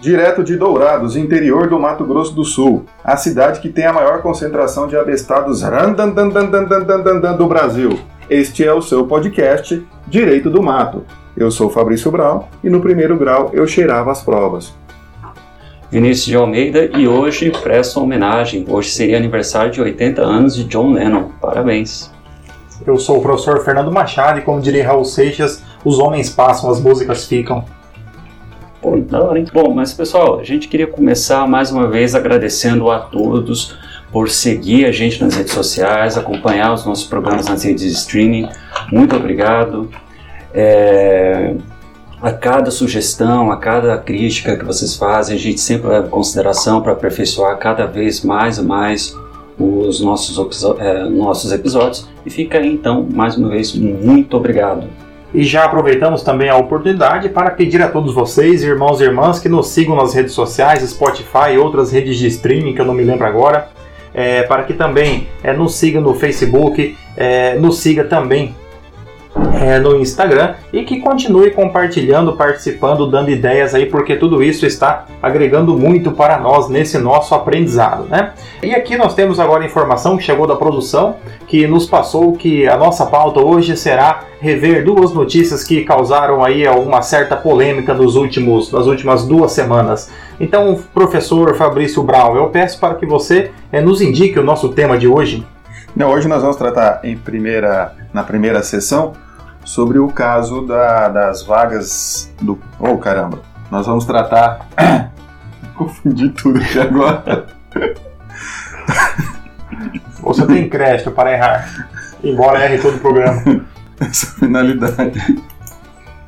direto de Dourados, interior do Mato Grosso do Sul, a cidade que tem a maior concentração de abestados do Brasil. Este é o seu podcast Direito do Mato. Eu sou Fabrício Brown e no primeiro grau eu cheirava as provas. Vinícius de Almeida e hoje presto homenagem. Hoje seria aniversário de 80 anos de John Lennon. Parabéns. Eu sou o professor Fernando Machado e como diria Raul Seixas, os homens passam, as músicas ficam. Pô, da hora, hein? Bom, mas pessoal, a gente queria começar mais uma vez agradecendo a todos por seguir a gente nas redes sociais, acompanhar os nossos programas nas redes de streaming. Muito obrigado. É, a cada sugestão, a cada crítica que vocês fazem, a gente sempre leva em consideração para aperfeiçoar cada vez mais e mais os nossos, é, nossos episódios. E fica aí então, mais uma vez, muito obrigado. E já aproveitamos também a oportunidade para pedir a todos vocês, irmãos e irmãs, que nos sigam nas redes sociais, Spotify e outras redes de streaming que eu não me lembro agora, é, para que também é, nos siga no Facebook, é, nos siga também é, no Instagram e que continue compartilhando, participando, dando ideias aí, porque tudo isso está agregando muito para nós nesse nosso aprendizado, né? E aqui nós temos agora informação que chegou da produção que nos passou que a nossa pauta hoje será rever duas notícias que causaram aí uma certa polêmica nos últimos, nas últimas duas semanas. Então, professor Fabrício Brown, eu peço para que você é, nos indique o nosso tema de hoje. Não, hoje nós vamos tratar em primeira, na primeira sessão sobre o caso da, das vagas do. Oh, caramba! Nós vamos tratar. Confundi tudo aqui agora. Você tem crédito para errar, embora erre todo o programa. Essa finalidade.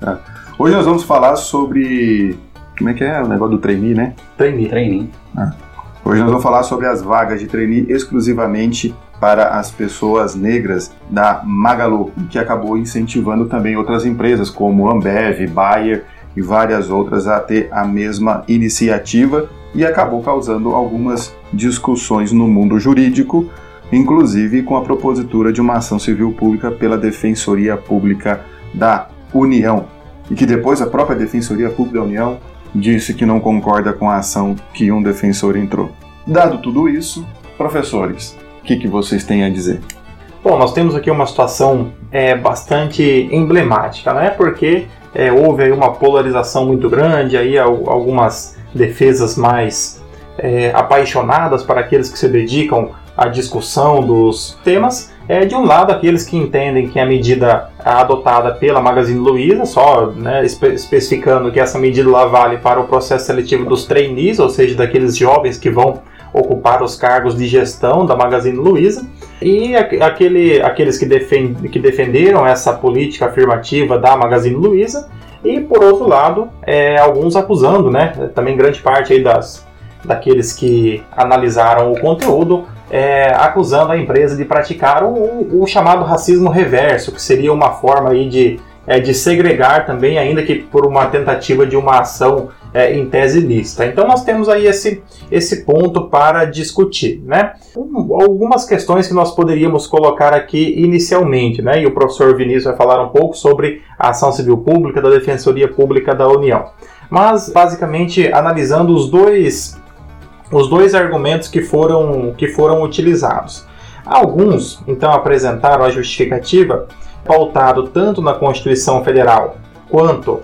Tá. Hoje nós vamos falar sobre. Como é que é o negócio do trainee, né? Trainee. Trainee. Ah. Hoje nós vamos falar sobre as vagas de trainee exclusivamente para as pessoas negras da Magalu, que acabou incentivando também outras empresas como Ambev, Bayer e várias outras a ter a mesma iniciativa e acabou causando algumas discussões no mundo jurídico, inclusive com a propositura de uma ação civil pública pela Defensoria Pública da União, e que depois a própria Defensoria Pública da União disse que não concorda com a ação que um defensor entrou. Dado tudo isso, professores, o que, que vocês têm a dizer? Bom, nós temos aqui uma situação é, bastante emblemática, né? Porque é, houve aí uma polarização muito grande, aí algumas defesas mais é, apaixonadas para aqueles que se dedicam à discussão dos temas. É, de um lado, aqueles que entendem que a medida adotada pela Magazine Luiza, só né, espe especificando que essa medida lá vale para o processo seletivo dos trainees, ou seja, daqueles jovens que vão ocupar os cargos de gestão da Magazine Luiza, e aquele, aqueles que, defend, que defenderam essa política afirmativa da Magazine Luiza, e por outro lado, é, alguns acusando, né, também grande parte aí das, daqueles que analisaram o conteúdo, é, acusando a empresa de praticar o, o, chamado racismo reverso, que seria uma forma aí de, é, de segregar também, ainda que por uma tentativa de uma ação é, em tese lista. Então nós temos aí esse, esse ponto para discutir. Né? algumas questões que nós poderíamos colocar aqui inicialmente, né? e o professor Vinícius vai falar um pouco sobre a ação civil pública da Defensoria Pública da União. Mas basicamente analisando os dois, os dois argumentos que foram, que foram utilizados. Alguns então apresentaram a justificativa pautado tanto na Constituição Federal quanto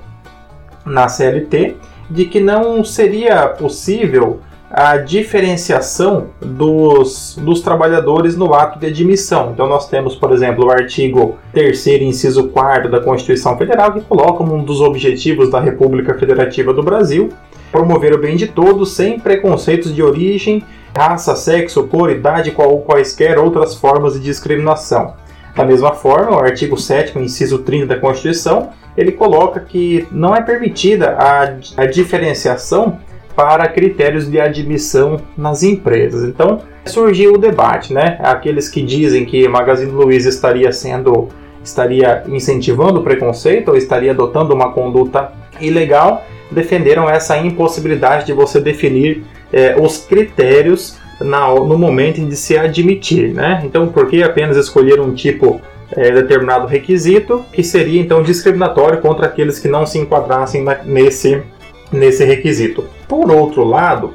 na CLT de que não seria possível a diferenciação dos, dos trabalhadores no ato de admissão. Então, nós temos, por exemplo, o artigo 3, inciso 4 da Constituição Federal, que coloca um dos objetivos da República Federativa do Brasil promover o bem de todos sem preconceitos de origem, raça, sexo, cor, idade ou quaisquer outras formas de discriminação. Da mesma forma, o artigo 7, inciso 30 da Constituição, ele coloca que não é permitida a, a diferenciação para critérios de admissão nas empresas. Então, surgiu o debate, né? Aqueles que dizem que Magazine Luiza estaria sendo estaria incentivando o preconceito ou estaria adotando uma conduta ilegal, defenderam essa impossibilidade de você definir eh, os critérios na, no momento de se admitir, né? Então, por que apenas escolher um tipo é, determinado requisito que seria então discriminatório contra aqueles que não se enquadrassem na, nesse, nesse requisito? Por outro lado,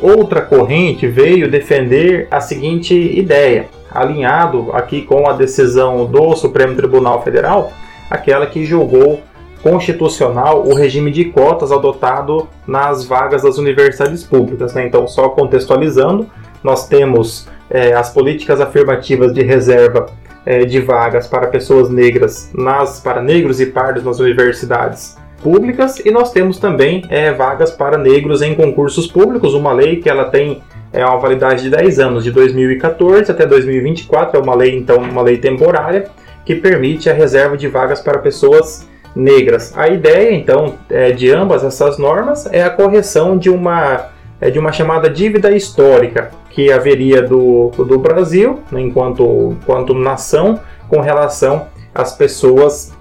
outra corrente veio defender a seguinte ideia, alinhado aqui com a decisão do Supremo Tribunal Federal, aquela que julgou constitucional o regime de cotas adotado nas vagas das universidades públicas. Né? Então, só contextualizando, nós temos é, as políticas afirmativas de reserva é, de vagas para pessoas negras, nas, para negros e pardos nas universidades públicas, e nós temos também é, vagas para negros em concursos públicos, uma lei que ela tem é uma validade de 10 anos, de 2014 até 2024, é uma lei então uma lei temporária que permite a reserva de vagas para pessoas negras. A ideia, então, é, de ambas essas normas é a correção de uma, é, de uma chamada dívida histórica que haveria do, do Brasil, né, enquanto, enquanto nação, com relação às pessoas,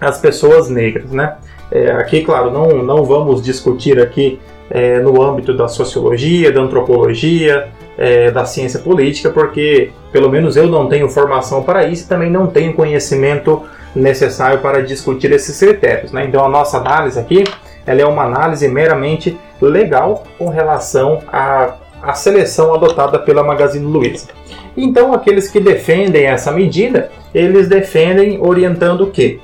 às pessoas negras. Né? É, aqui, claro, não, não vamos discutir aqui é, no âmbito da sociologia, da antropologia, é, da ciência política, porque pelo menos eu não tenho formação para isso e também não tenho conhecimento necessário para discutir esses critérios. Né? Então a nossa análise aqui ela é uma análise meramente legal com relação à, à seleção adotada pela Magazine Luiza. Então aqueles que defendem essa medida, eles defendem orientando que,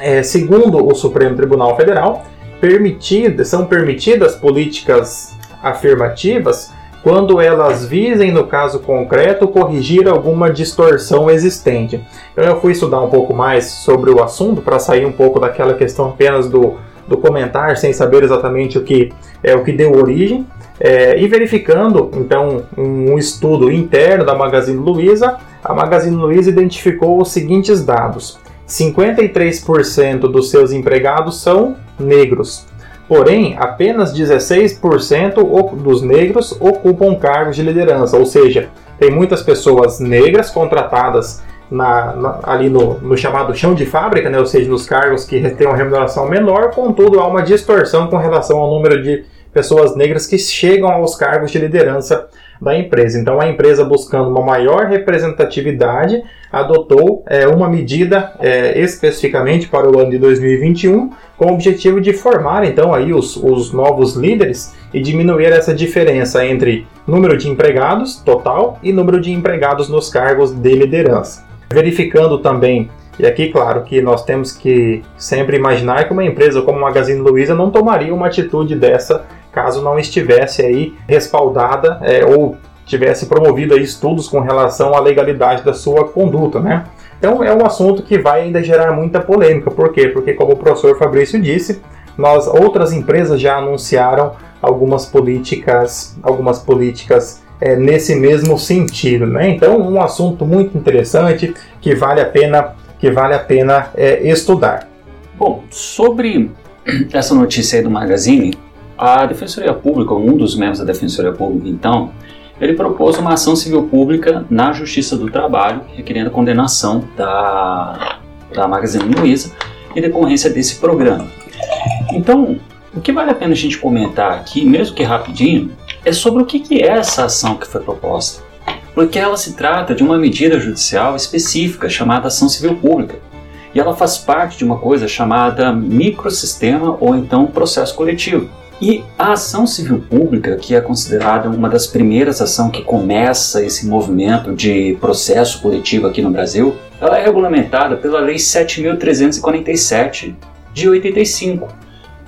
é, segundo o Supremo Tribunal Federal, permitidas, são permitidas políticas afirmativas quando elas visem, no caso concreto, corrigir alguma distorção existente. Então eu fui estudar um pouco mais sobre o assunto para sair um pouco daquela questão apenas do, do comentar sem saber exatamente o que é o que deu origem. É, e verificando então um estudo interno da Magazine Luiza, a Magazine Luiza identificou os seguintes dados: 53% dos seus empregados são negros, Porém, apenas 16% dos negros ocupam cargos de liderança, ou seja, tem muitas pessoas negras contratadas na, na, ali no, no, chamado chão de fábrica, né? ou seja, nos cargos que têm uma remuneração menor, contudo há uma distorção com relação ao número de pessoas negras que chegam aos cargos de liderança da empresa. Então, a empresa, buscando uma maior representatividade, adotou é, uma medida é, especificamente para o ano de 2021, com o objetivo de formar então aí os, os novos líderes e diminuir essa diferença entre número de empregados total e número de empregados nos cargos de liderança. Verificando também e aqui, claro, que nós temos que sempre imaginar que uma empresa como Magazine Luiza não tomaria uma atitude dessa caso não estivesse aí respaldada é, ou tivesse promovido aí estudos com relação à legalidade da sua conduta, né? Então é um assunto que vai ainda gerar muita polêmica. Por quê? Porque como o professor Fabrício disse, nós outras empresas já anunciaram algumas políticas, algumas políticas é, nesse mesmo sentido, né? Então um assunto muito interessante que vale a pena que vale a pena é, estudar. Bom, sobre essa notícia aí do Magazine, a Defensoria Pública, um dos membros da Defensoria Pública, então, ele propôs uma ação civil pública na Justiça do Trabalho, requerendo condenação da, da Magazine Luiza em decorrência desse programa. Então, o que vale a pena a gente comentar aqui, mesmo que rapidinho, é sobre o que é essa ação que foi proposta. Porque ela se trata de uma medida judicial específica chamada ação civil pública. E ela faz parte de uma coisa chamada microsistema ou então processo coletivo. E a ação civil pública, que é considerada uma das primeiras ações que começa esse movimento de processo coletivo aqui no Brasil, ela é regulamentada pela Lei 7.347 de 85.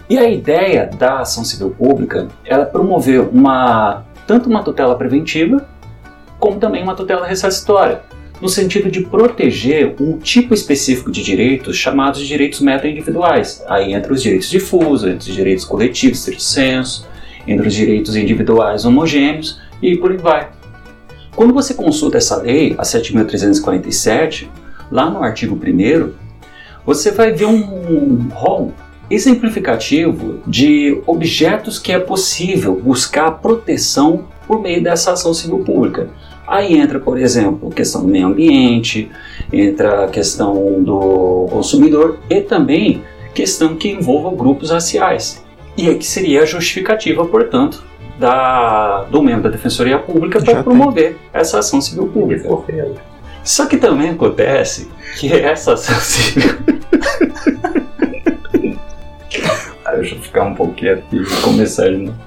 E a ideia da ação civil pública é promover uma, tanto uma tutela preventiva, como também uma tutela ressarcitória no sentido de proteger um tipo específico de direitos chamados de direitos meta-individuais. Aí entre os direitos difusos, entre os direitos coletivos, estrito senso, entre os direitos individuais homogêneos e por aí vai. Quando você consulta essa lei, a 7.347, lá no artigo 1 você vai ver um rol exemplificativo de objetos que é possível buscar proteção por meio dessa ação civil pública. Aí entra, por exemplo, a questão do meio ambiente, entra a questão do consumidor e também questão que envolva grupos raciais. E que seria a justificativa, portanto, da, do membro da Defensoria Pública para promover essa ação civil pública. Só que também acontece que essa ação civil. Deixa eu ficar um pouquinho aqui e começar de novo.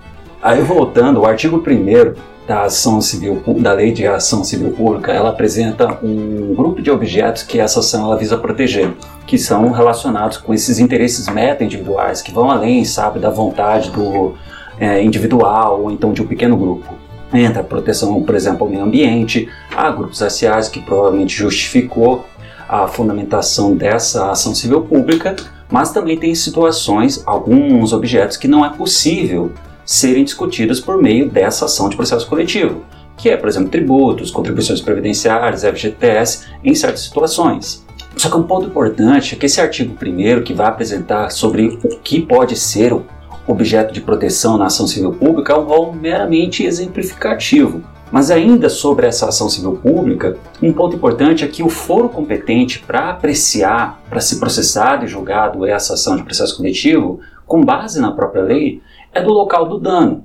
Aí voltando, o artigo 1 da ação civil da lei de ação civil pública ela apresenta um grupo de objetos que essa ação ela visa proteger que são relacionados com esses interesses meta individuais que vão além sabe da vontade do é, individual ou então de um pequeno grupo. Entra a proteção por exemplo ao meio ambiente há grupos raciais que provavelmente justificou a fundamentação dessa ação civil pública mas também tem situações alguns objetos que não é possível serem discutidas por meio dessa ação de processo coletivo, que é, por exemplo, tributos, contribuições previdenciárias, FGTS, em certas situações. Só que um ponto importante é que esse artigo primeiro que vai apresentar sobre o que pode ser o objeto de proteção na ação civil pública é um rol meramente exemplificativo. Mas ainda sobre essa ação civil pública, um ponto importante é que o foro competente para apreciar, para ser processado e julgado essa ação de processo coletivo, com base na própria lei, é do local do dano.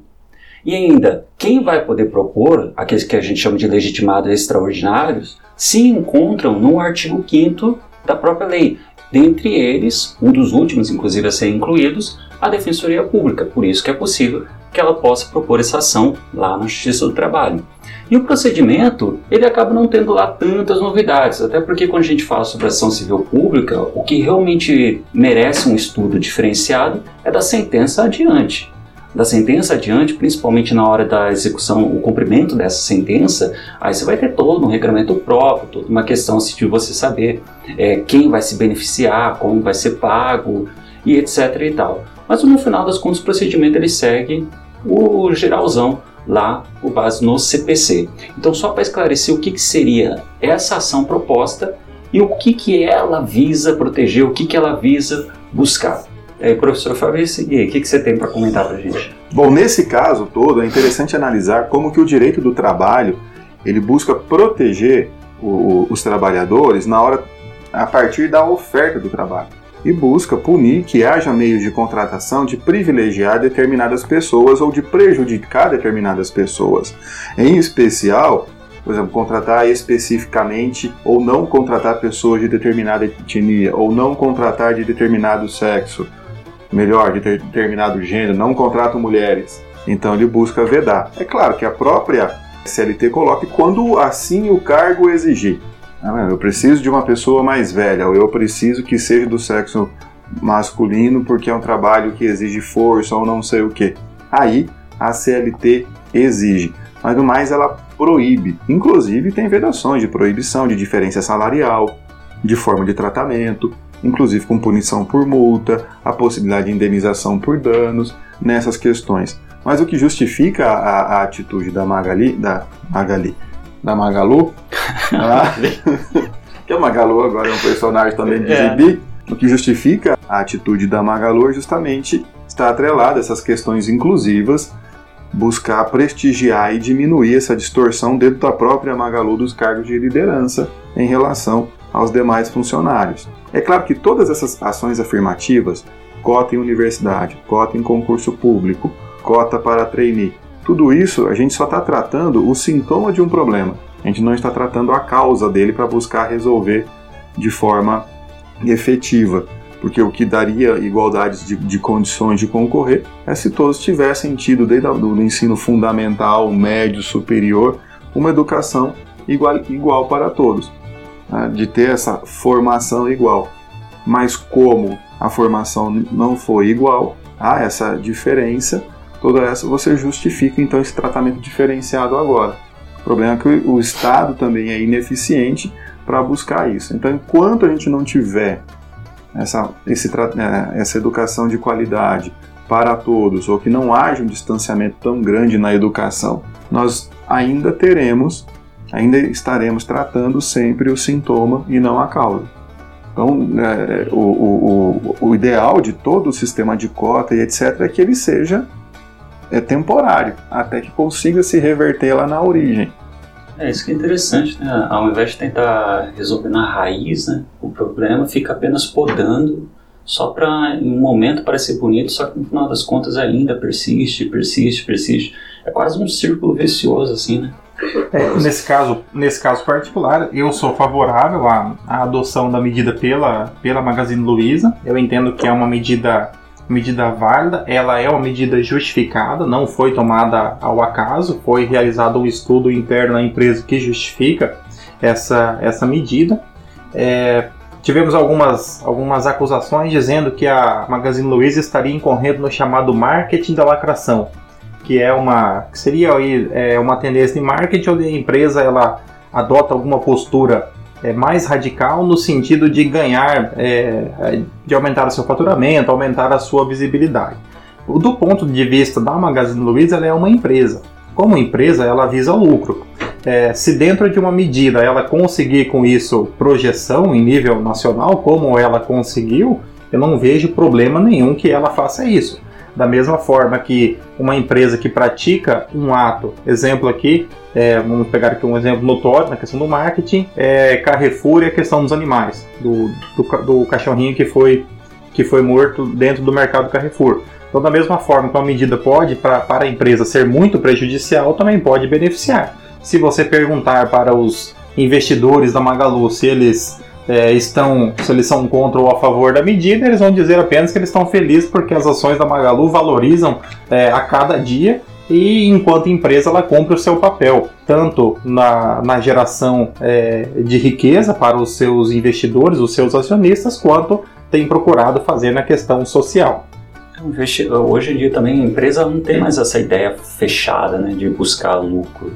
E ainda, quem vai poder propor, aqueles que a gente chama de legitimados extraordinários, se encontram no artigo 5 da própria lei. Dentre eles, um dos últimos, inclusive, a ser incluídos, a Defensoria Pública. Por isso que é possível que ela possa propor essa ação lá na Justiça do Trabalho. E o procedimento, ele acaba não tendo lá tantas novidades, até porque quando a gente fala sobre ação civil pública, o que realmente merece um estudo diferenciado é da sentença adiante da sentença adiante, principalmente na hora da execução, o cumprimento dessa sentença, aí você vai ter todo um regramento próprio, toda uma questão assim, de você saber é, quem vai se beneficiar, como vai ser pago e etc e tal. Mas no final das contas o procedimento ele segue o geralzão lá com base no CPC. Então só para esclarecer o que, que seria essa ação proposta e o que, que ela visa proteger, o que, que ela visa buscar. É, professor Fabrício, o que, que você tem para comentar para a gente? Bom, nesse caso todo, é interessante analisar como que o direito do trabalho ele busca proteger o, os trabalhadores na hora a partir da oferta do trabalho e busca punir que haja meios de contratação de privilegiar determinadas pessoas ou de prejudicar determinadas pessoas. Em especial, por exemplo, contratar especificamente ou não contratar pessoas de determinada etnia ou não contratar de determinado sexo melhor, de determinado gênero, não contratam mulheres. Então ele busca vedar. É claro que a própria CLT coloca quando assim o cargo exigir. Ah, eu preciso de uma pessoa mais velha, ou eu preciso que seja do sexo masculino porque é um trabalho que exige força ou não sei o que. Aí a CLT exige, mas no mais ela proíbe. Inclusive tem vedações de proibição de diferença salarial, de forma de tratamento, inclusive com punição por multa, a possibilidade de indenização por danos nessas questões. Mas o que justifica a, a atitude da Magali, da Magali, da Magalu, ah, que a Magalu agora é um personagem também de é. gibi, o que justifica a atitude da Magalu é justamente estar atrelada a essas questões inclusivas, buscar prestigiar e diminuir essa distorção dentro da própria Magalu dos cargos de liderança em relação aos demais funcionários. É claro que todas essas ações afirmativas, cota em universidade, cota em concurso público, cota para trainee, tudo isso a gente só está tratando o sintoma de um problema. A gente não está tratando a causa dele para buscar resolver de forma efetiva. Porque o que daria igualdade de, de, condições de concorrer é se todos tivessem tido, desde o ensino fundamental, médio, superior, uma educação igual, igual para todos de ter essa formação igual. Mas como a formação não foi igual, há essa diferença, toda essa você justifica então esse tratamento diferenciado agora. O problema é que o Estado também é ineficiente para buscar isso. Então, enquanto a gente não tiver essa, esse, é, essa educação de qualidade para todos, ou que não haja um distanciamento tão grande na educação, nós ainda teremos ainda estaremos tratando sempre o sintoma e não a causa. Então, é, o, o, o, ideal de todo o sistema de cota e etc. é que ele seja é, temporário, até que consiga se reverter lá na origem. É isso que é interessante, né? Ao invés de tentar resolver na raiz né, o problema, fica apenas podando só para em um momento parecer bonito, só que no final das contas ainda persiste, persiste, persiste. É quase um círculo vicioso assim, né? É, nesse, caso, nesse caso particular, eu sou favorável à, à, adoção da medida pela, pela Magazine Luiza. Eu entendo que é uma medida medida válida, ela é uma medida justificada, não foi tomada ao acaso, foi realizado um estudo interno na empresa que justifica essa, essa medida. É, tivemos algumas, algumas acusações dizendo que a Magazine Luiza estaria incorrendo no chamado marketing da lacração, que é uma que seria aí, é, uma tendência de marketing onde a empresa ela adota alguma postura é, mais radical no sentido de ganhar, é, de aumentar o seu faturamento, aumentar a sua visibilidade. Do ponto de vista da Magazine Luiza, ela é uma empresa. Como empresa, ela visa lucro. É, se dentro de uma medida ela conseguir com isso projeção em nível nacional, como ela conseguiu, eu não vejo problema nenhum que ela faça isso. Da mesma forma que uma empresa que pratica um ato, exemplo aqui, é, vamos pegar aqui um exemplo notório na questão do marketing, é Carrefour e a questão dos animais, do, do, do cachorrinho que foi, que foi morto dentro do mercado Carrefour. Então, da mesma forma que uma medida pode, pra, para a empresa, ser muito prejudicial, também pode beneficiar. Se você perguntar para os investidores da Magalu se eles é, estão, se eles são contra ou a favor da medida, eles vão dizer apenas que eles estão felizes porque as ações da Magalu valorizam é, a cada dia e enquanto empresa ela cumpre o seu papel, tanto na, na geração é, de riqueza para os seus investidores, os seus acionistas, quanto tem procurado fazer na questão social. Hoje em dia também a empresa não tem mais essa ideia fechada né, de buscar lucro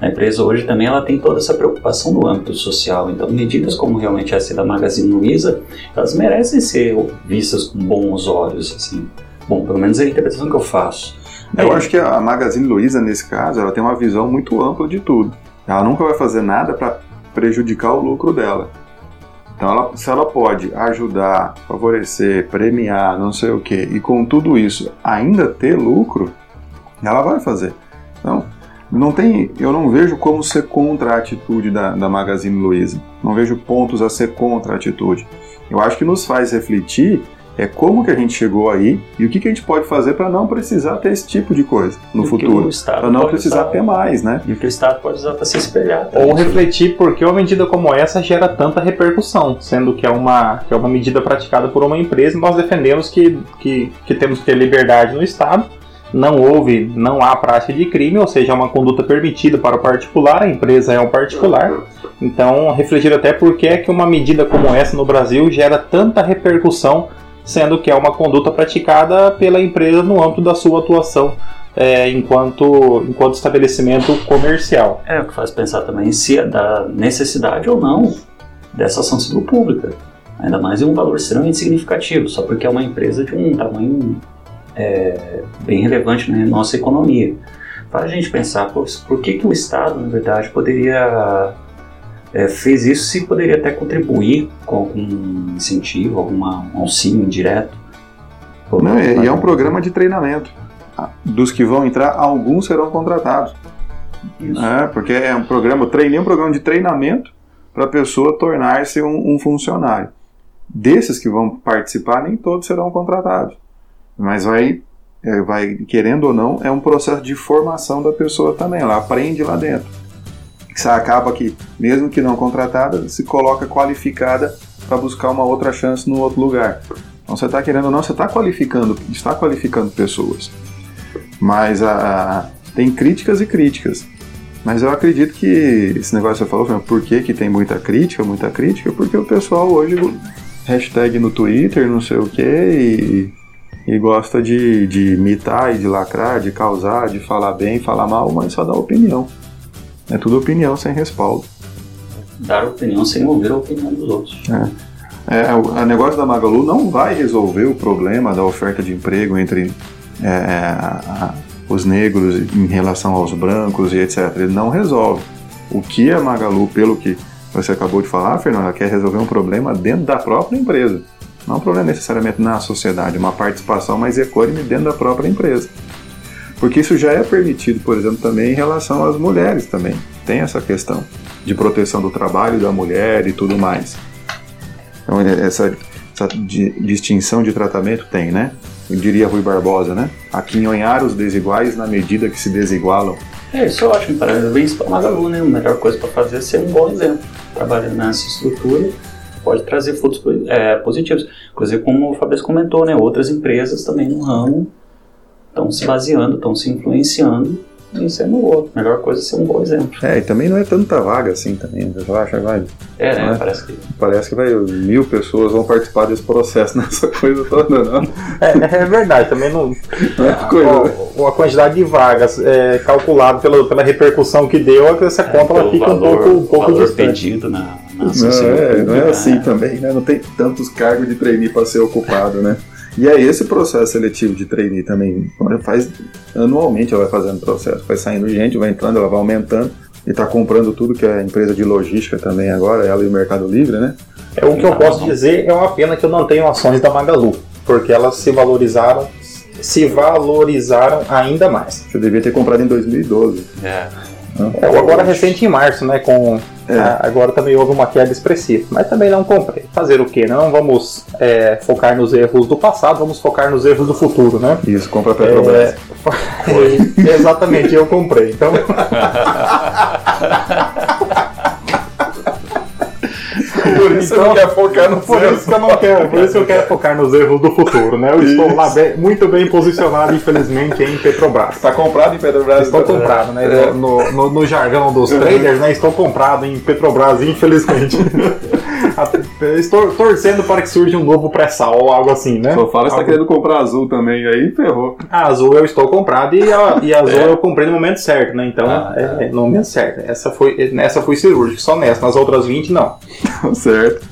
a empresa hoje também ela tem toda essa preocupação no âmbito social, então medidas como realmente essa da Magazine Luiza, elas merecem ser vistas com bons olhos, assim. Bom, pelo menos é a interpretação que eu faço. Eu acho que a Magazine Luiza, nesse caso, ela tem uma visão muito ampla de tudo. Ela nunca vai fazer nada para prejudicar o lucro dela. Então, ela, se ela pode ajudar, favorecer, premiar, não sei o que, e com tudo isso ainda ter lucro, ela vai fazer. Então, não tem, eu não vejo como ser contra a atitude da, da Magazine Luiza. Não vejo pontos a ser contra a atitude. Eu acho que nos faz refletir é como que a gente chegou aí e o que, que a gente pode fazer para não precisar ter esse tipo de coisa no futuro. Para não precisar usar, ter mais, né? E o que o Estado pode usar para se espelhar. Também. Ou refletir por que uma medida como essa gera tanta repercussão, sendo que é uma, que é uma medida praticada por uma empresa nós defendemos que, que, que temos que ter liberdade no Estado não houve, não há prática de crime, ou seja, é uma conduta permitida para o particular, a empresa é um particular. Então, refletir até por que é que uma medida como essa no Brasil gera tanta repercussão, sendo que é uma conduta praticada pela empresa no âmbito da sua atuação é, enquanto, enquanto estabelecimento comercial. É o que faz pensar também se é da necessidade ou não dessa ação pública. Ainda mais em um valor extremamente significativo, só porque é uma empresa de um tamanho é, bem relevante na nossa economia. Faz a gente pensar, por, por que, que o Estado, na verdade, poderia é, fez isso se poderia até contribuir com algum incentivo, algum auxílio indireto. Não, e é um programa de treinamento. Dos que vão entrar, alguns serão contratados. Isso. É, porque é um programa, treinei um programa de treinamento para a pessoa tornar-se um, um funcionário. Desses que vão participar, nem todos serão contratados. Mas vai, é, vai, querendo ou não, é um processo de formação da pessoa também. Ela aprende lá dentro. Você acaba que, mesmo que não contratada, se coloca qualificada para buscar uma outra chance no outro lugar. Então você está querendo ou não, você está qualificando, está qualificando pessoas. Mas a, a, tem críticas e críticas. Mas eu acredito que esse negócio que você falou, por que, que tem muita crítica, muita crítica? Porque o pessoal hoje, hashtag no Twitter, não sei o que, e gosta de, de imitar e de lacrar, de causar, de falar bem, falar mal, mas só dá opinião. É tudo opinião sem respaldo. Dar opinião sem ouvir a opinião dos outros. É. é o, negócio da Magalu não vai resolver o problema da oferta de emprego entre é, a, a, os negros em relação aos brancos e etc. Ele não resolve. O que a Magalu, pelo que você acabou de falar, Fernanda, ela quer resolver um problema dentro da própria empresa. Não é um problema necessariamente na sociedade, uma participação mais econômica dentro da própria empresa. Porque isso já é permitido, por exemplo, também em relação às mulheres também. Tem essa questão de proteção do trabalho da mulher e tudo mais. Então, essa, essa distinção de tratamento tem, né? Eu diria Rui Barbosa, né? Aquinhonhar os desiguais na medida que se desigualam. É, isso é ótimo, parabéns para o Magalu, né? A melhor coisa para fazer é ser um bom exemplo. Trabalhando nessa estrutura pode trazer frutos é, positivos. Inclusive, como o Fabrício comentou, né, outras empresas também no ramo estão se baseando, estão se influenciando isso é boa. Melhor coisa é ser um bom exemplo. É, e também não é tanta vaga assim também. Você acha que vai. É, né? É? Parece que. Parece que vai mil pessoas vão participar desse processo nessa coisa toda, não? É, é verdade, também não. não é coisa, a, né? a, quantidade de vagas é, calculado pela, pela repercussão que deu, essa conta ela fica valor, um pouco, um pouco valor distante. pedido na, não, é, não é assim também, né? Não tem tantos cargos de trainee para ser ocupado, né? E é esse processo seletivo de trainee também. Faz anualmente ela vai fazendo processo, vai saindo gente, vai entrando, ela vai aumentando e está comprando tudo que é empresa de logística também agora, ela e o Mercado Livre, né? É o que eu posso dizer é uma pena que eu não tenho ações da Magalu, porque elas se valorizaram, se valorizaram ainda mais. Você devia ter comprado em 2012. É. É, agora recente em março, né? Com é. agora também houve uma queda expressiva, mas também não comprei. Fazer o quê? Não vamos é, focar nos erros do passado, vamos focar nos erros do futuro, né? Isso, compra Petrobras. É, exatamente, eu comprei. Então. Por isso então, quer focar no Por isso que eu não quero, por isso eu quero focar nos erros do futuro, né? Eu estou lá bem, muito bem posicionado, infelizmente, em Petrobras. Está comprado em Petrobras? Estou comprado, né? É. No, no, no, jargão dos traders, né? Estou comprado em Petrobras, infelizmente. Estou torcendo para que surja um novo pré-sal ou algo assim, né? Só fala que está querendo comprar azul também, aí ferrou. A azul eu estou comprado e a, e a azul é. eu comprei no momento certo, né? Então, ah, é, no momento certo. Essa foi, nessa foi cirúrgica, só nessa. Nas outras 20, não. certo.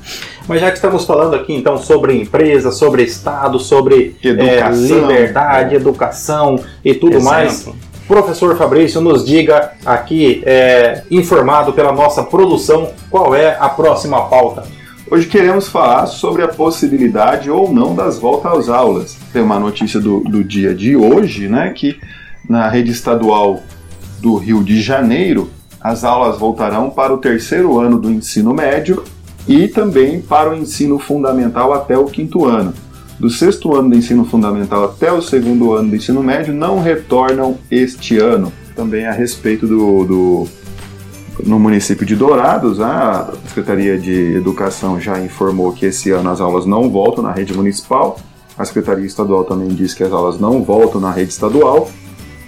Mas já que estamos falando aqui então sobre empresa, sobre Estado, sobre é, liberdade, educação e tudo Exemplo. mais, professor Fabrício nos diga aqui, é, informado pela nossa produção, qual é a próxima pauta. Hoje queremos falar sobre a possibilidade ou não das voltas às aulas. Tem uma notícia do, do dia de hoje, né, que na rede estadual do Rio de Janeiro, as aulas voltarão para o terceiro ano do ensino médio e também para o ensino fundamental até o quinto ano. Do sexto ano do ensino fundamental até o segundo ano do ensino médio não retornam este ano. Também a respeito do, do no município de Dourados, a Secretaria de Educação já informou que esse ano as aulas não voltam na rede municipal. A Secretaria Estadual também disse que as aulas não voltam na rede estadual.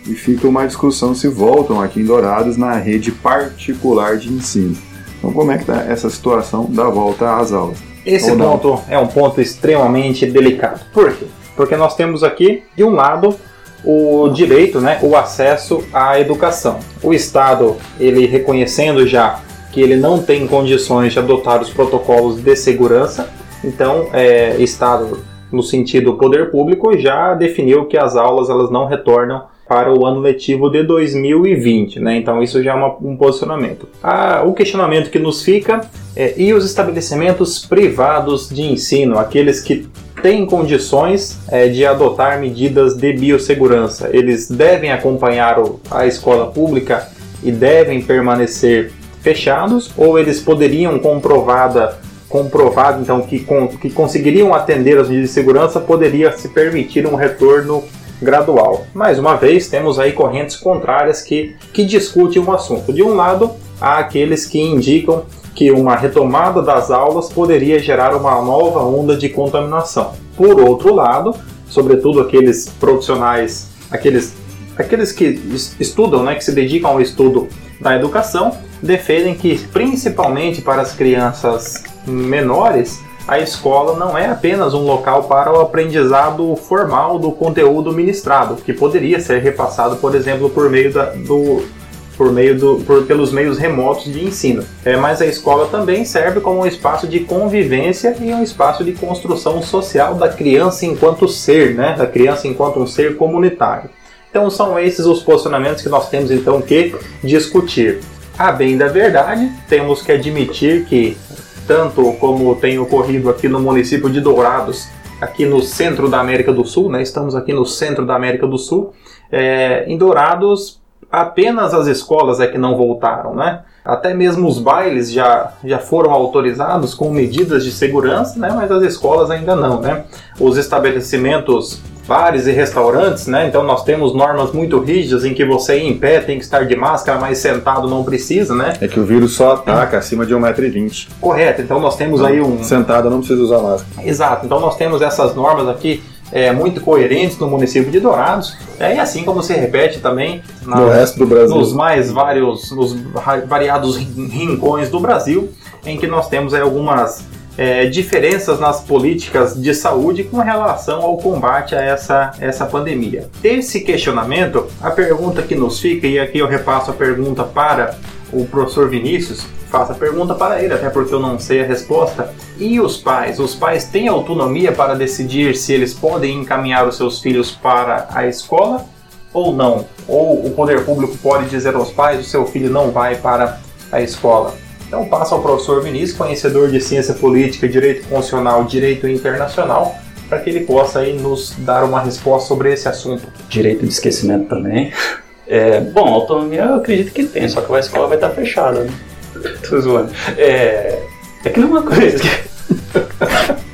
E fica uma discussão se voltam aqui em Dourados na rede particular de ensino. Então, como é que está essa situação da volta às aulas? Esse ponto é um ponto extremamente delicado. Por quê? Porque nós temos aqui, de um lado, o direito, né, o acesso à educação. O Estado, ele reconhecendo já que ele não tem condições de adotar os protocolos de segurança, então, é, Estado, no sentido poder público, já definiu que as aulas elas não retornam para o ano letivo de 2020, né? Então isso já é uma, um posicionamento. Ah, o questionamento que nos fica é e os estabelecimentos privados de ensino, aqueles que têm condições é, de adotar medidas de biossegurança, eles devem acompanhar o, a escola pública e devem permanecer fechados ou eles poderiam comprovada comprovado então que, com, que conseguiriam atender as medidas de segurança poderia se permitir um retorno gradual. Mais uma vez, temos aí correntes contrárias que, que discutem o assunto. De um lado, há aqueles que indicam que uma retomada das aulas poderia gerar uma nova onda de contaminação. Por outro lado, sobretudo aqueles profissionais, aqueles, aqueles que estudam, né, que se dedicam ao estudo da educação, defendem que, principalmente para as crianças menores, a escola não é apenas um local para o aprendizado formal do conteúdo ministrado, que poderia ser repassado, por exemplo, por meio da, do, por meio do, por, pelos meios remotos de ensino. É, mas a escola também serve como um espaço de convivência e um espaço de construção social da criança enquanto ser, né? da criança enquanto um ser comunitário. Então são esses os posicionamentos que nós temos então que discutir. A bem da verdade, temos que admitir que tanto como tem ocorrido aqui no município de Dourados, aqui no centro da América do Sul, né? estamos aqui no centro da América do Sul, é, em Dourados apenas as escolas é que não voltaram, né? Até mesmo os bailes já, já foram autorizados com medidas de segurança, né? mas as escolas ainda não. Né? Os estabelecimentos bares e restaurantes, né? Então nós temos normas muito rígidas em que você em pé tem que estar de máscara, mas sentado não precisa, né? É que o vírus só ataca acima de 1,20m. Correto, então nós temos aí um. Sentado não precisa usar máscara. Exato, então nós temos essas normas aqui é, muito coerentes no município de Dourados, é, e assim como se repete também na, no resto do Brasil. Nos mais vários, nos variados rincões do Brasil, em que nós temos algumas é, diferenças nas políticas de saúde com relação ao combate a essa, essa pandemia. Desse questionamento, a pergunta que nos fica, e aqui eu repasso a pergunta para o professor Vinícius, faço a pergunta para ele, até porque eu não sei a resposta. E os pais? Os pais têm autonomia para decidir se eles podem encaminhar os seus filhos para a escola ou não? Ou o poder público pode dizer aos pais: o seu filho não vai para a escola? Então passa ao professor Vinícius, conhecedor de ciência política, direito constitucional, direito internacional, para que ele possa aí nos dar uma resposta sobre esse assunto. Direito de esquecimento também. É, bom, autonomia eu acredito que tem, só que a escola vai estar fechada, né? Tô zoando. É, é que não é uma coisa que...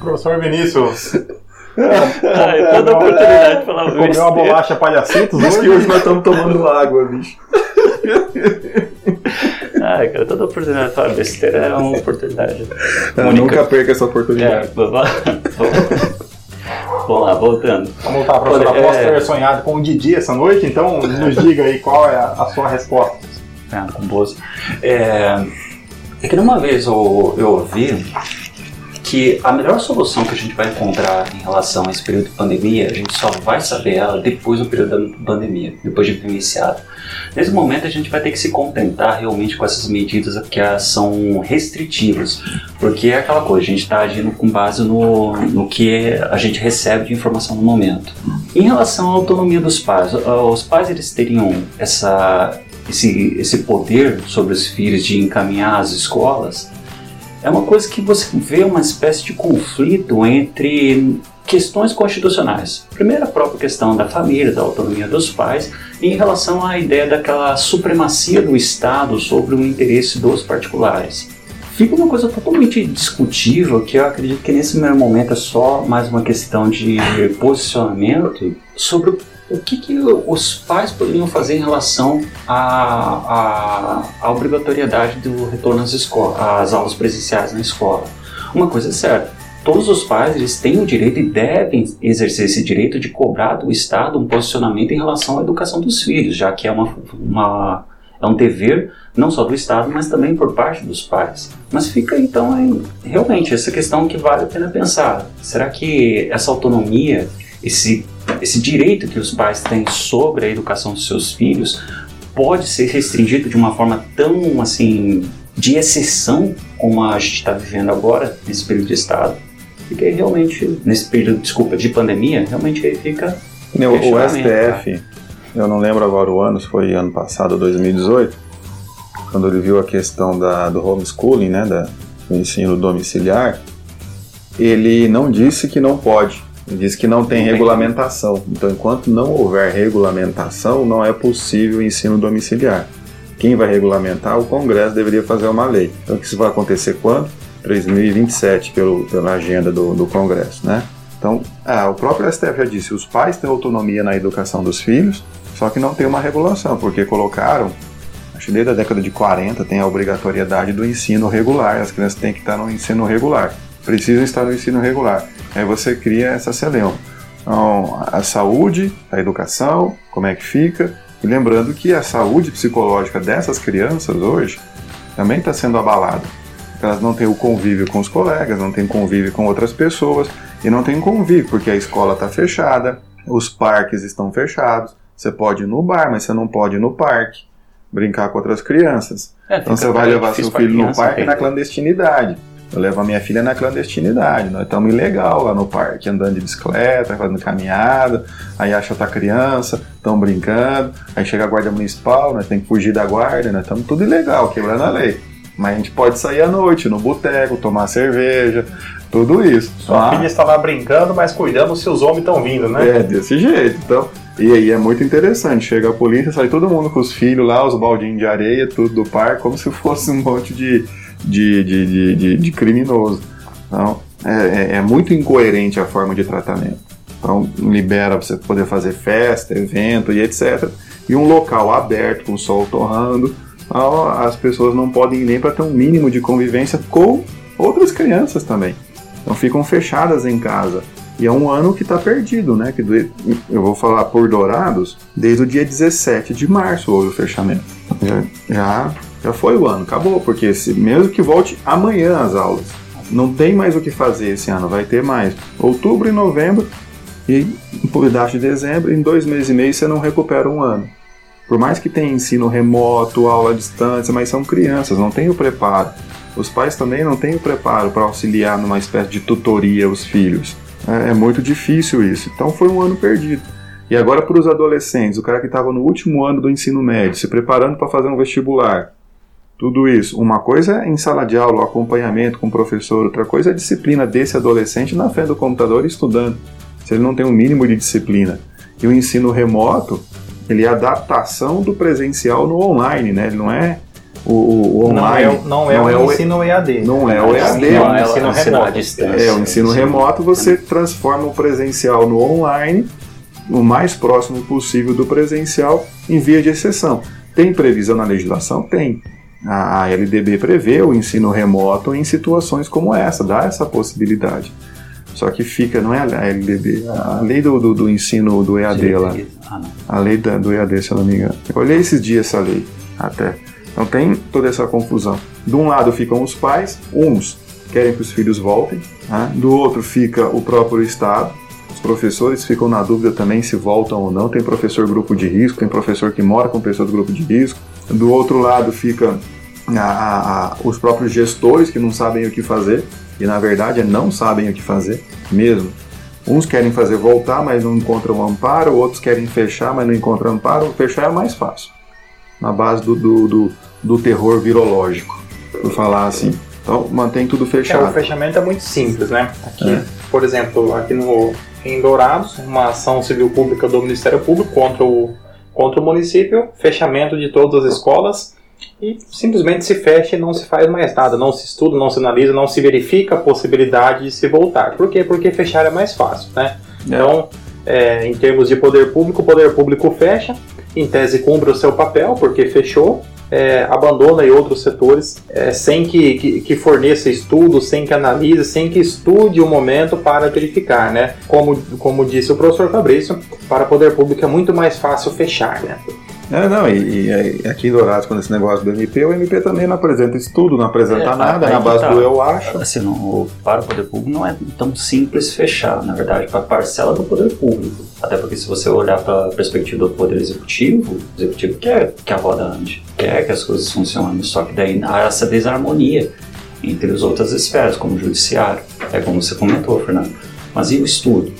Professor Vinícius, ah, toda oportunidade de falar Comeu uma bolacha palhacitos hoje? que hoje nós estamos tomando água, bicho. Ai, cara, toda oportunidade de falar besteira é uma oportunidade. Eu nunca perca essa oportunidade. É, vamos lá, voltando. Vamos lá, professor. Olha, Após é... ter sonhado com o Didi essa noite, então nos diga aí qual é a, sua resposta. Ah, com boas. É, é que numa vez eu, eu ouvi que a melhor solução que a gente vai encontrar em relação a esse período de pandemia, a gente só vai saber ela depois do período da pandemia, depois de iniciado. Nesse momento a gente vai ter que se contentar realmente com essas medidas que são restritivas, porque é aquela coisa, a gente está agindo com base no, no que a gente recebe de informação no momento. Em relação à autonomia dos pais, os pais eles teriam essa, esse, esse poder sobre os filhos de encaminhar as escolas, é uma coisa que você vê uma espécie de conflito entre questões constitucionais. Primeiro, a própria questão da família, da autonomia dos pais, em relação à ideia daquela supremacia do Estado sobre o interesse dos particulares. Fica uma coisa totalmente discutível que eu acredito que nesse primeiro momento é só mais uma questão de posicionamento sobre o que, que os pais poderiam fazer em relação à, à, à obrigatoriedade do retorno às, escolas, às aulas presenciais na escola? Uma coisa é certa, todos os pais eles têm o direito e devem exercer esse direito de cobrar do Estado um posicionamento em relação à educação dos filhos, já que é, uma, uma, é um dever não só do Estado, mas também por parte dos pais. Mas fica então aí, realmente essa questão que vale a pena pensar. Será que essa autonomia, esse esse direito que os pais têm sobre a educação dos seus filhos pode ser restringido de uma forma tão assim de exceção como a gente está vivendo agora nesse período de estado, porque realmente nesse período, desculpa, de pandemia, realmente aí fica Meu, o STF, eu não lembro agora o ano, se foi ano passado, 2018, quando ele viu a questão da, do homeschooling, né, da, do ensino domiciliar, ele não disse que não pode, Diz que não tem regulamentação. Então, enquanto não houver regulamentação, não é possível o ensino domiciliar. Quem vai regulamentar? O Congresso deveria fazer uma lei. Então, isso vai acontecer quando? 2027, pelo, pela agenda do, do Congresso, né? Então, ah, o próprio STF já disse, os pais têm autonomia na educação dos filhos, só que não tem uma regulação, porque colocaram, acho que desde a década de 40 tem a obrigatoriedade do ensino regular, as crianças têm que estar no ensino regular, precisam estar no ensino regular. Aí você cria essa celeuma. Então, a saúde, a educação, como é que fica? E lembrando que a saúde psicológica dessas crianças hoje também está sendo abalada. Elas não têm o convívio com os colegas, não têm convívio com outras pessoas e não têm convívio porque a escola está fechada, os parques estão fechados. Você pode ir no bar, mas você não pode ir no parque brincar com outras crianças. É, então você vai levar seu filho no parque na clandestinidade. Eu levo a minha filha na clandestinidade. Nós estamos ilegal lá no parque, andando de bicicleta, fazendo caminhada. Aí acha outra criança, estão brincando. Aí chega a guarda municipal, nós temos que fugir da guarda, nós estamos tudo ilegal, quebrando a lei. Mas a gente pode sair à noite, no boteco, tomar cerveja, tudo isso. Sua ah. filha está lá brincando, mas cuidando se os homens estão vindo, né? É, desse jeito. Então, e aí é muito interessante. Chega a polícia, sai todo mundo com os filhos lá, os baldinhos de areia, tudo do parque, como se fosse um monte de de, de, de, de, de criminoso. Então, é, é, é muito incoerente a forma de tratamento. Então, libera você poder fazer festa, evento e etc. E um local aberto, com o sol torrando, as pessoas não podem ir nem para ter um mínimo de convivência com outras crianças também. Então ficam fechadas em casa. E é um ano que está perdido, né? Que eu vou falar por Dourados, desde o dia 17 de março houve o fechamento. Já, já, já foi o ano, acabou, porque se, mesmo que volte amanhã as aulas, não tem mais o que fazer esse ano, vai ter mais. Outubro e novembro e um pedaço de dezembro, em dois meses e meio você não recupera um ano. Por mais que tenha ensino remoto, aula à distância, mas são crianças, não tem o preparo. Os pais também não têm o preparo para auxiliar numa espécie de tutoria os filhos. É, é muito difícil isso. Então foi um ano perdido. E agora para os adolescentes, o cara que estava no último ano do ensino médio, se preparando para fazer um vestibular, tudo isso. Uma coisa é em sala de aula, o acompanhamento com o professor, outra coisa é a disciplina desse adolescente na frente do computador estudando. Se ele não tem um mínimo de disciplina. E o ensino remoto, ele é a adaptação do presencial no online, né? Ele não é o, o online. Não é, não é, não é o ensino EAD. Não é o EAD. Não é o ensino remoto. É, o ensino remoto você transforma o presencial no online o mais próximo possível do presencial em via de exceção. Tem previsão na legislação? Tem. A LDB prevê o ensino remoto em situações como essa, dá essa possibilidade. Só que fica, não é a LDB, a lei do, do, do ensino do EAD lá. Ah, a lei da, do EAD, se eu não me engano. Eu olhei esses dias essa lei, até. Então tem toda essa confusão. De um lado ficam os pais, uns querem que os filhos voltem, né? do outro fica o próprio Estado. Os professores ficam na dúvida também se voltam ou não. Tem professor grupo de risco, tem professor que mora com pessoas do grupo de risco. Do outro lado fica a, a, a, os próprios gestores que não sabem o que fazer e na verdade não sabem o que fazer mesmo. Uns querem fazer voltar, mas não encontram amparo, outros querem fechar, mas não encontram amparo. Fechar é mais fácil, na base do, do, do do terror virológico, por falar assim. Então mantém tudo fechado. É, o fechamento é muito simples, né? Aqui, é. por exemplo, aqui no, em Dourados, uma ação civil pública do Ministério Público contra o, contra o município, fechamento de todas as escolas e simplesmente se fecha e não se faz mais nada, não se estuda, não se analisa, não se verifica a possibilidade de se voltar. Por quê? Porque fechar é mais fácil, né? É. Então, é, em termos de poder público, o poder público fecha, em tese cumpre o seu papel, porque fechou, é, abandona em outros setores é, sem que, que, que, forneça estudos, sem que analise, sem que estude o momento para verificar, né? Como, como disse o professor Fabrício, para poder público é muito mais fácil fechar, né? É, não, e, e aqui em Dourados, quando esse negócio do MP, o MP também não apresenta estudo, não apresenta é, nada, na base tá. do eu acho. Assim, não, o, para o poder público não é tão simples fechar, na verdade, para a parcela do poder público. Até porque se você olhar para a perspectiva do poder executivo, o executivo quer que a roda ande, quer que as coisas funcionem, só que daí há essa desarmonia entre as outras esferas, como o judiciário, é como você comentou, Fernando. Mas e o estudo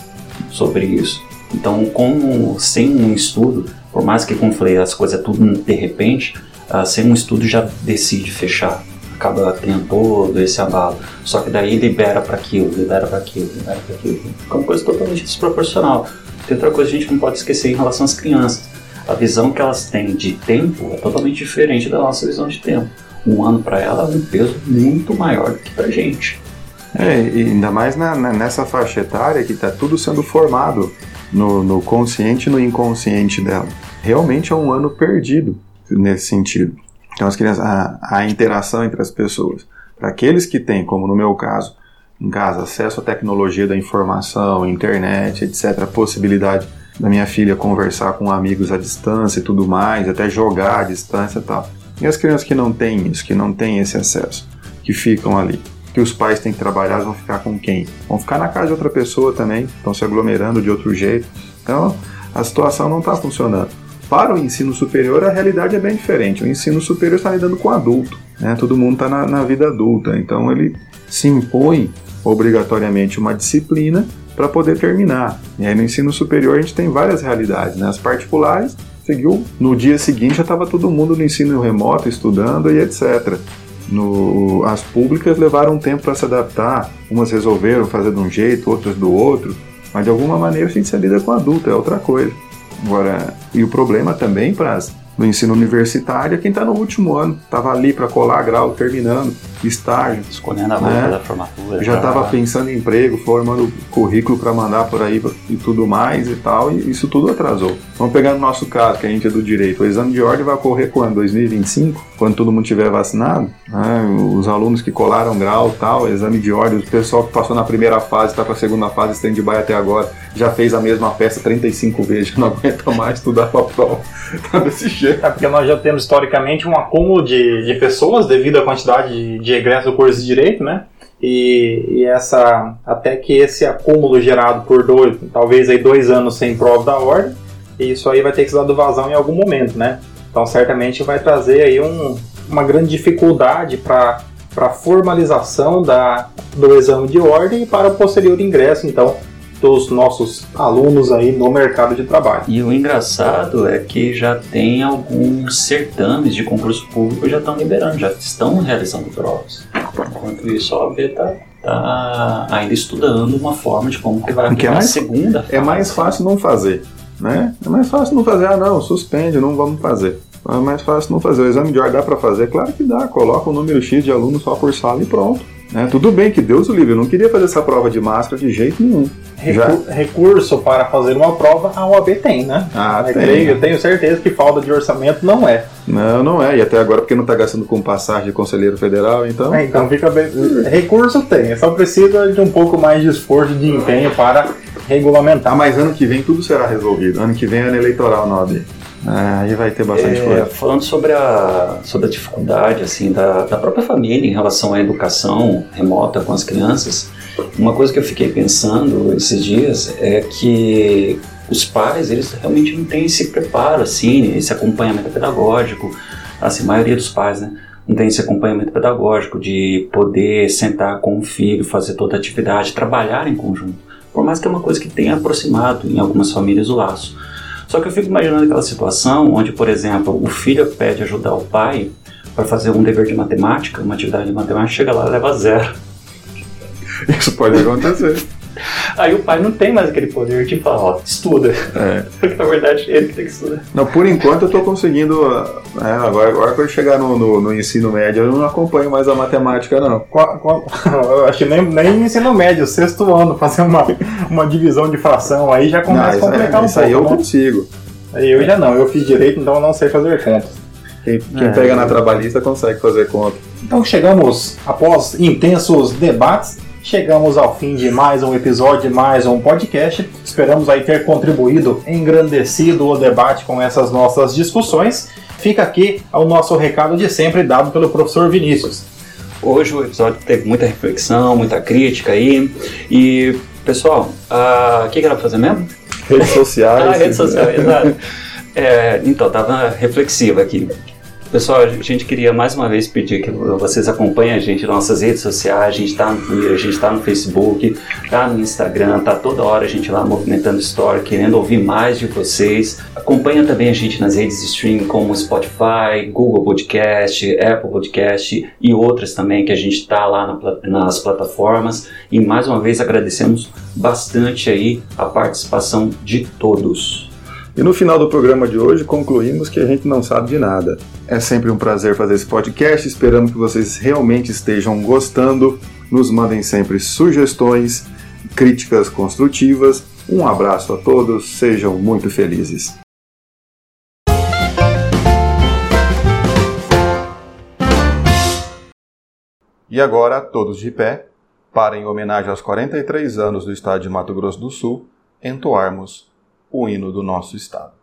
sobre isso? Então, como sem um estudo, por mais que, como falei, as coisas é tudo de repente, uh, sem um estudo já decide fechar. Acaba tendo todo esse abalo. Só que daí libera para aquilo, libera para aquilo, libera para aquilo. Fica uma coisa totalmente desproporcional. Tem outra coisa que a gente não pode esquecer em relação às crianças. A visão que elas têm de tempo é totalmente diferente da nossa visão de tempo. Um ano para ela é um peso muito maior do que para gente. É, ainda mais na, na, nessa faixa etária que está tudo sendo formado no, no consciente e no inconsciente dela realmente é um ano perdido nesse sentido. Então, as crianças, a, a interação entre as pessoas. Para aqueles que têm, como no meu caso, em casa, acesso à tecnologia da informação, internet, etc., a possibilidade da minha filha conversar com amigos à distância e tudo mais, até jogar à distância e tal. E as crianças que não têm isso, que não têm esse acesso, que ficam ali, que os pais têm que trabalhar, vão ficar com quem? Vão ficar na casa de outra pessoa também, estão se aglomerando de outro jeito. Então, a situação não está funcionando. Para o ensino superior, a realidade é bem diferente. O ensino superior está lidando com adulto, né? todo mundo está na, na vida adulta, então ele se impõe obrigatoriamente uma disciplina para poder terminar. E aí no ensino superior a gente tem várias realidades. Né? As particulares seguiu no dia seguinte já estava todo mundo no ensino remoto estudando e etc. No, as públicas levaram um tempo para se adaptar, umas resolveram fazer de um jeito, outras do outro, mas de alguma maneira a gente se lida com adulto, é outra coisa. Agora, e o problema também para no ensino universitário, é quem está no último ano, estava ali para colar grau, terminando, estágio. Escolhendo a roupa né? da formatura. Já estava pensando em emprego, formando currículo para mandar por aí e tudo mais e tal, e isso tudo atrasou. Vamos pegar no nosso caso, que a gente é do direito. O exame de ordem vai ocorrer quando? 2025? Quando todo mundo tiver vacinado? Né? Os alunos que colaram grau tal, exame de ordem, o pessoal que passou na primeira fase, está para a segunda fase, stand-by até agora, já fez a mesma peça 35 vezes, já não aguenta mais estudar para a prova. Tá desse jeito. É porque nós já temos historicamente um acúmulo de, de pessoas devido à quantidade de, de egresso do curso de direito, né? E, e, essa até que esse acúmulo gerado por dois, talvez aí dois anos sem prova da ordem, isso aí vai ter que ser dado vazão em algum momento, né? Então certamente vai trazer aí um, uma grande dificuldade para para formalização da, do exame de ordem e para o posterior ingresso, então, dos nossos alunos aí no mercado de trabalho. E o engraçado é que já tem alguns certames de concurso público já estão liberando, já estão realizando provas. Enquanto isso, a OAB está tá ainda estudando uma forma de como que vai Porque é mais, a segunda É mais fácil não fazer, né? É mais fácil não fazer, ah não, suspende, não vamos fazer. É mais fácil não fazer. O exame de ordem dá para fazer? Claro que dá. Coloca o um número X de alunos só por sala e pronto. Né? Tudo bem que Deus o livre, eu não queria fazer essa prova de máscara de jeito nenhum. Recu Já? Recurso para fazer uma prova a OAB tem, né? Ah, eu tem. Creio, eu tenho certeza que falta de orçamento não é. Não, não é. E até agora porque não está gastando com passagem de conselheiro federal, então. É, então fica bem. Recurso tem, só precisa de um pouco mais de esforço, de empenho para regulamentar. Ah, mas ano que vem tudo será resolvido. Ano que vem é ano eleitoral na É, aí vai ter bastante é, coisa. Falando sobre a, sobre a dificuldade assim da, da própria família em relação à educação remota com as crianças, uma coisa que eu fiquei pensando esses dias é que os pais eles realmente não têm esse preparo assim, esse acompanhamento pedagógico, assim, a maioria dos pais, né? Não tem esse acompanhamento pedagógico de poder sentar com o filho, fazer toda a atividade, trabalhar em conjunto. Por mais que é uma coisa que tenha aproximado em algumas famílias o laço. Só que eu fico imaginando aquela situação onde, por exemplo, o filho pede ajudar o pai para fazer um dever de matemática, uma atividade de matemática, chega lá e leva zero. Isso pode acontecer. Aí o pai não tem mais aquele poder de falar, ó, estuda. É. Porque na verdade ele que tem que estudar. Não, por enquanto eu estou conseguindo. É, agora, agora quando eu chegar no, no, no, ensino médio, eu não acompanho mais a matemática, não. Qual, qual, eu acho que nem, nem ensino médio, sexto ano, fazer uma, uma divisão de fração aí já começa não, a complicar é, um isso pouco. Isso aí eu né? consigo. Eu já não, eu fiz direito, então eu não sei fazer contas. Quem, quem é. pega na trabalhista consegue fazer conta. Então chegamos, após intensos debates, chegamos ao fim de mais um episódio, mais um podcast. Esperamos aí ter contribuído, engrandecido o debate com essas nossas discussões. Fica aqui o nosso recado de sempre dado pelo professor Vinícius. Hoje o episódio teve muita reflexão, muita crítica aí. E, pessoal, o que, que era pra fazer mesmo? Redes sociais. ah, redes sociais, exato. É, então, tava reflexivo aqui. Pessoal, a gente queria mais uma vez pedir que vocês acompanhem a gente nas nossas redes sociais. A gente está no Twitter, a gente está no Facebook, está no Instagram, tá toda hora a gente lá movimentando story, querendo ouvir mais de vocês. Acompanha também a gente nas redes de streaming como Spotify, Google Podcast, Apple Podcast e outras também que a gente está lá na, nas plataformas. E mais uma vez agradecemos bastante aí a participação de todos. E no final do programa de hoje concluímos que a gente não sabe de nada. É sempre um prazer fazer esse podcast, esperamos que vocês realmente estejam gostando. Nos mandem sempre sugestões, críticas construtivas. Um abraço a todos, sejam muito felizes. E agora, todos de pé, para, em homenagem aos 43 anos do estado de Mato Grosso do Sul, entoarmos o hino do nosso Estado.